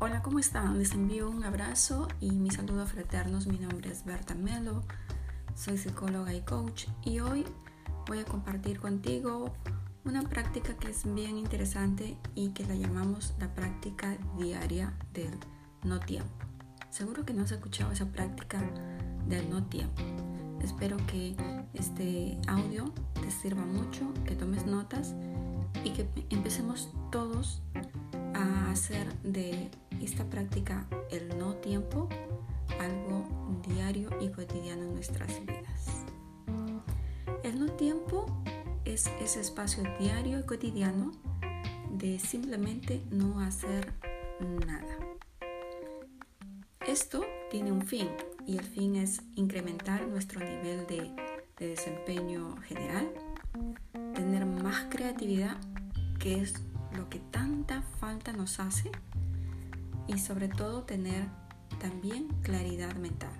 Hola, ¿cómo están? Les envío un abrazo y mis saludos fraternos. Mi nombre es Berta Melo, soy psicóloga y coach y hoy voy a compartir contigo una práctica que es bien interesante y que la llamamos la práctica diaria del no tiempo. Seguro que no has escuchado esa práctica del no tiempo. Espero que este audio te sirva mucho, que tomes notas y que empecemos todos a hacer de esta práctica el no tiempo algo diario y cotidiano en nuestras vidas. El no tiempo es ese espacio diario y cotidiano de simplemente no hacer nada. Esto tiene un fin y el fin es incrementar nuestro nivel de, de desempeño general, tener más creatividad, que es lo que tanta falta nos hace y sobre todo tener también claridad mental.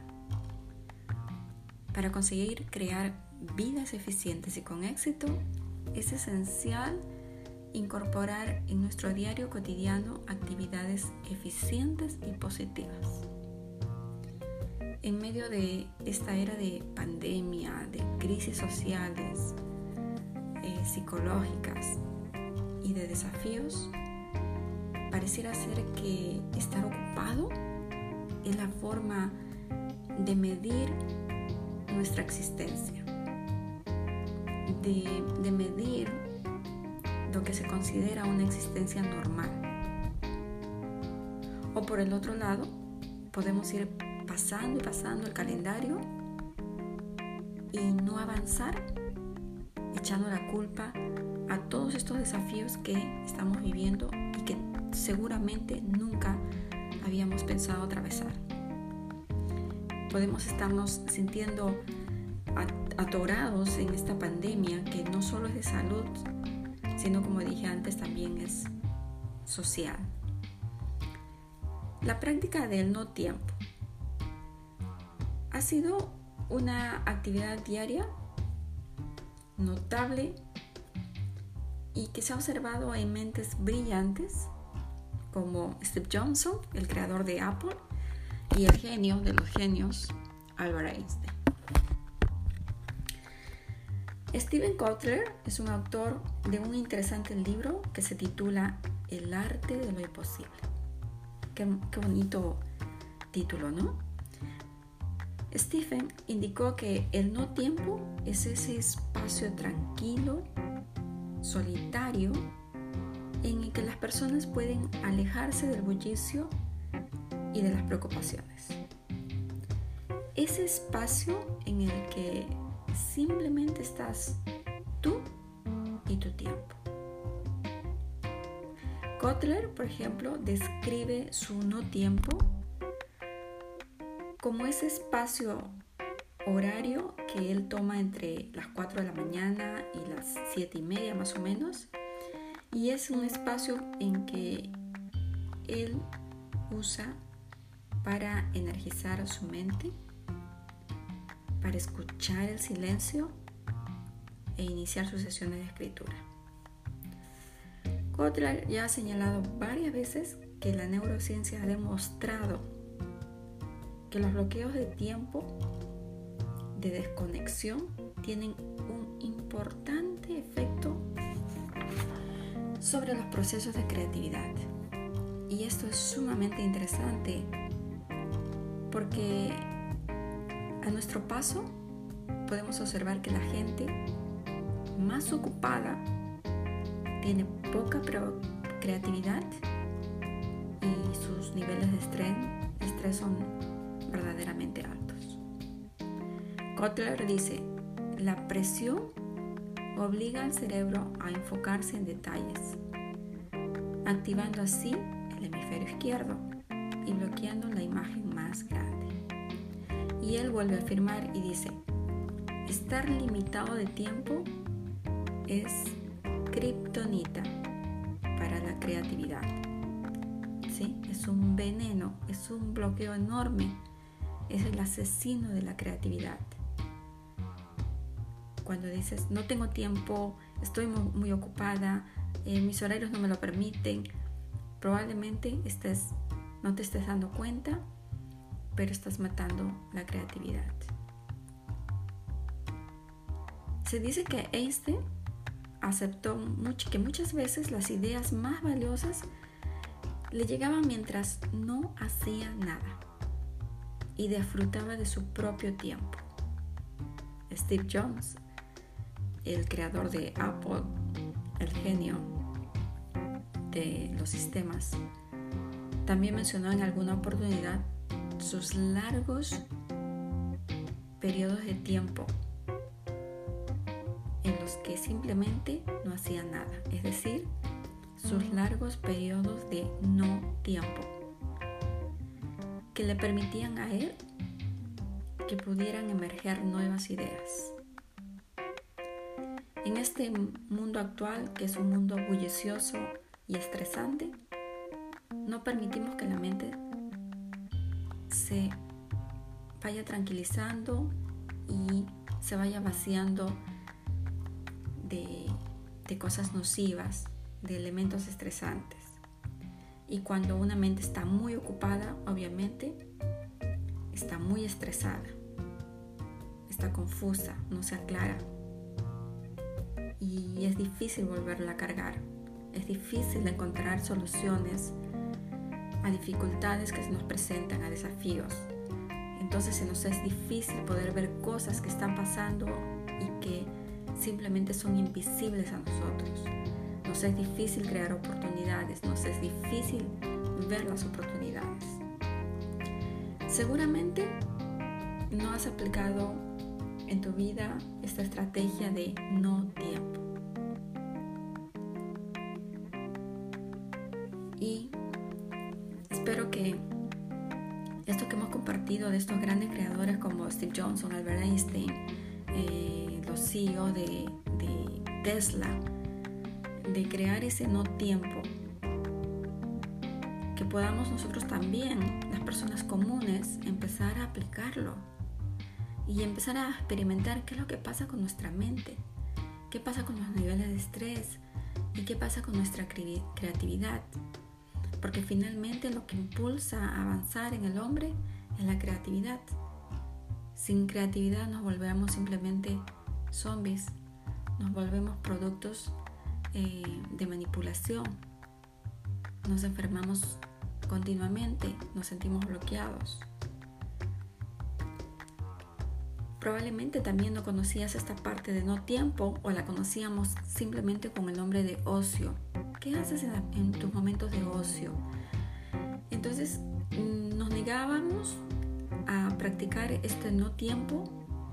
Para conseguir crear vidas eficientes y con éxito, es esencial incorporar en nuestro diario cotidiano actividades eficientes y positivas. En medio de esta era de pandemia, de crisis sociales, eh, psicológicas y de desafíos, pareciera ser que estar ocupado es la forma de medir nuestra existencia, de, de, medir lo que se considera una existencia normal. O por el otro lado, podemos ir pasando y pasando el calendario y no avanzar echando la culpa a todos estos desafíos que estamos viviendo seguramente nunca habíamos pensado atravesar. Podemos estarnos sintiendo atorados en esta pandemia que no solo es de salud, sino como dije antes también es social. La práctica del no tiempo ha sido una actividad diaria notable y que se ha observado en mentes brillantes como Steve Johnson, el creador de Apple, y el genio de los genios, Albert Einstein. Steven Kotler es un autor de un interesante libro que se titula El arte de lo imposible. Qué, qué bonito título, ¿no? Stephen indicó que el no tiempo es ese espacio tranquilo, solitario, en el que las personas pueden alejarse del bullicio y de las preocupaciones. Ese espacio en el que simplemente estás tú y tu tiempo. Kotler, por ejemplo, describe su no tiempo como ese espacio horario que él toma entre las 4 de la mañana y las 7 y media más o menos y es un espacio en que él usa para energizar su mente, para escuchar el silencio e iniciar sus sesiones de escritura. Kotler ya ha señalado varias veces que la neurociencia ha demostrado que los bloqueos de tiempo de desconexión tienen un importante efecto sobre los procesos de creatividad. Y esto es sumamente interesante porque a nuestro paso podemos observar que la gente más ocupada tiene poca creatividad y sus niveles de estrés, son verdaderamente altos. Kotler dice, la presión obliga al cerebro a enfocarse en detalles, activando así el hemisferio izquierdo y bloqueando la imagen más grande. Y él vuelve a afirmar y dice, estar limitado de tiempo es kriptonita para la creatividad. ¿Sí? Es un veneno, es un bloqueo enorme, es el asesino de la creatividad cuando dices, no tengo tiempo, estoy muy, ocupada, eh, mis horarios no me lo permiten, probablemente estés No te estés dando cuenta, pero estás matando la creatividad. Se dice que Einstein aceptó mucho, que muchas veces las ideas más valiosas le llegaban mientras no hacía nada y disfrutaba de su propio tiempo. Steve Jobs, el creador de Apple, el genio de los sistemas, también mencionó en alguna oportunidad sus largos periodos de tiempo en los que simplemente no hacía nada, es decir, sus largos periodos de no tiempo, que le permitían a él que pudieran emerger nuevas ideas. En este mundo actual, que es un mundo bullicioso y estresante, no permitimos que la mente se vaya tranquilizando y se vaya vaciando de, de cosas nocivas, de elementos estresantes. Y cuando una mente está muy ocupada, obviamente, está muy estresada, está confusa, no se aclara. Y es difícil volverla a cargar. Es difícil encontrar soluciones a dificultades que se nos presentan, a desafíos. Entonces se nos es difícil poder ver cosas que están pasando y que simplemente son invisibles a nosotros. Nos es difícil crear oportunidades, nos es difícil ver las oportunidades. Seguramente no has aplicado en tu vida esta estrategia de no tiempo. De estos grandes creadores como Steve Johnson, Albert Einstein, eh, los CEO de Tesla, de crear ese no tiempo, que podamos nosotros también, las personas comunes, empezar a aplicarlo y empezar a experimentar qué es lo que pasa con nuestra mente, qué pasa con los niveles de estrés y qué pasa con nuestra creatividad. Porque finalmente lo que impulsa a avanzar en el hombre es la creatividad. Sin creatividad nos volvemos simplemente zombies, nos volvemos productos eh, de manipulación. Nos enfermamos continuamente, nos sentimos bloqueados. Probablemente también no conocías esta parte de no tiempo o la conocíamos simplemente con el nombre de ocio. ¿Qué haces en, tus momentos de ocio? Entonces nos negábamos a practicar este no tiempo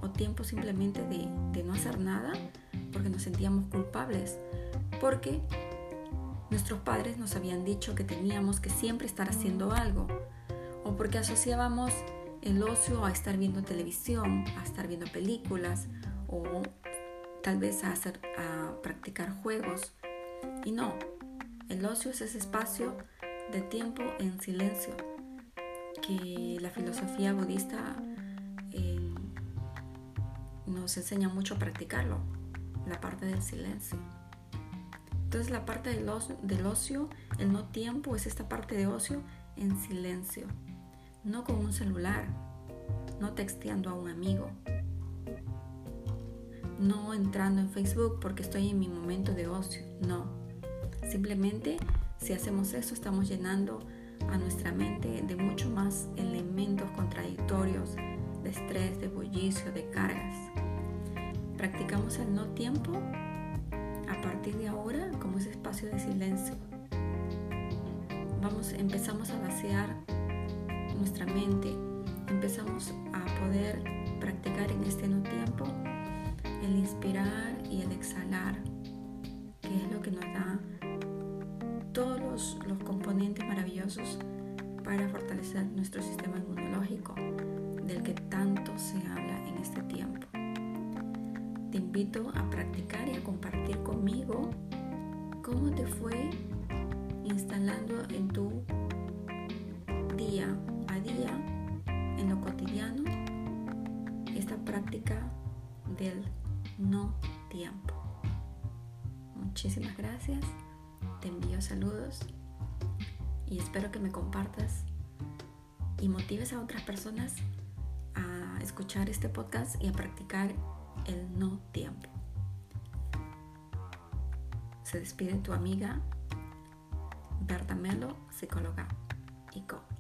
o tiempo simplemente de, no hacer nada porque nos sentíamos culpables porque nuestros padres nos habían dicho que teníamos que siempre estar haciendo algo, o porque asociábamos el ocio a estar viendo televisión, a estar viendo películas, o tal vez a, hacer, a practicar juegos. Y no, el ocio es ese espacio de tiempo en silencio que la filosofía budista eh, nos enseña mucho a practicarlo, la parte del silencio. Entonces la parte del ocio, el no tiempo, es esta parte de ocio en silencio, no con un celular, no texteando a un amigo, no entrando en Facebook porque estoy en mi momento de ocio, no. Simplemente si hacemos eso estamos llenando nuestra mente de mucho más elementos contradictorios, de estrés, de bullicio, de cargas. Practicamos el no tiempo a partir de ahora como ese espacio de silencio. Vamos, empezamos a vaciar nuestra mente, empezamos a poder practicar en este no tiempo el inspirar y el exhalar, para fortalecer nuestro sistema inmunológico, del que tanto se habla en este tiempo. Te invito a practicar y a compartir conmigo cómo te fue instalando en tu día a día, en lo cotidiano, esta práctica del no tiempo. Muchísimas gracias, te envío saludos y espero que me compartas y motives a otras personas a escuchar este podcast y a practicar el no tiempo. Se despide tu amiga Berta Melo, psicóloga y coach.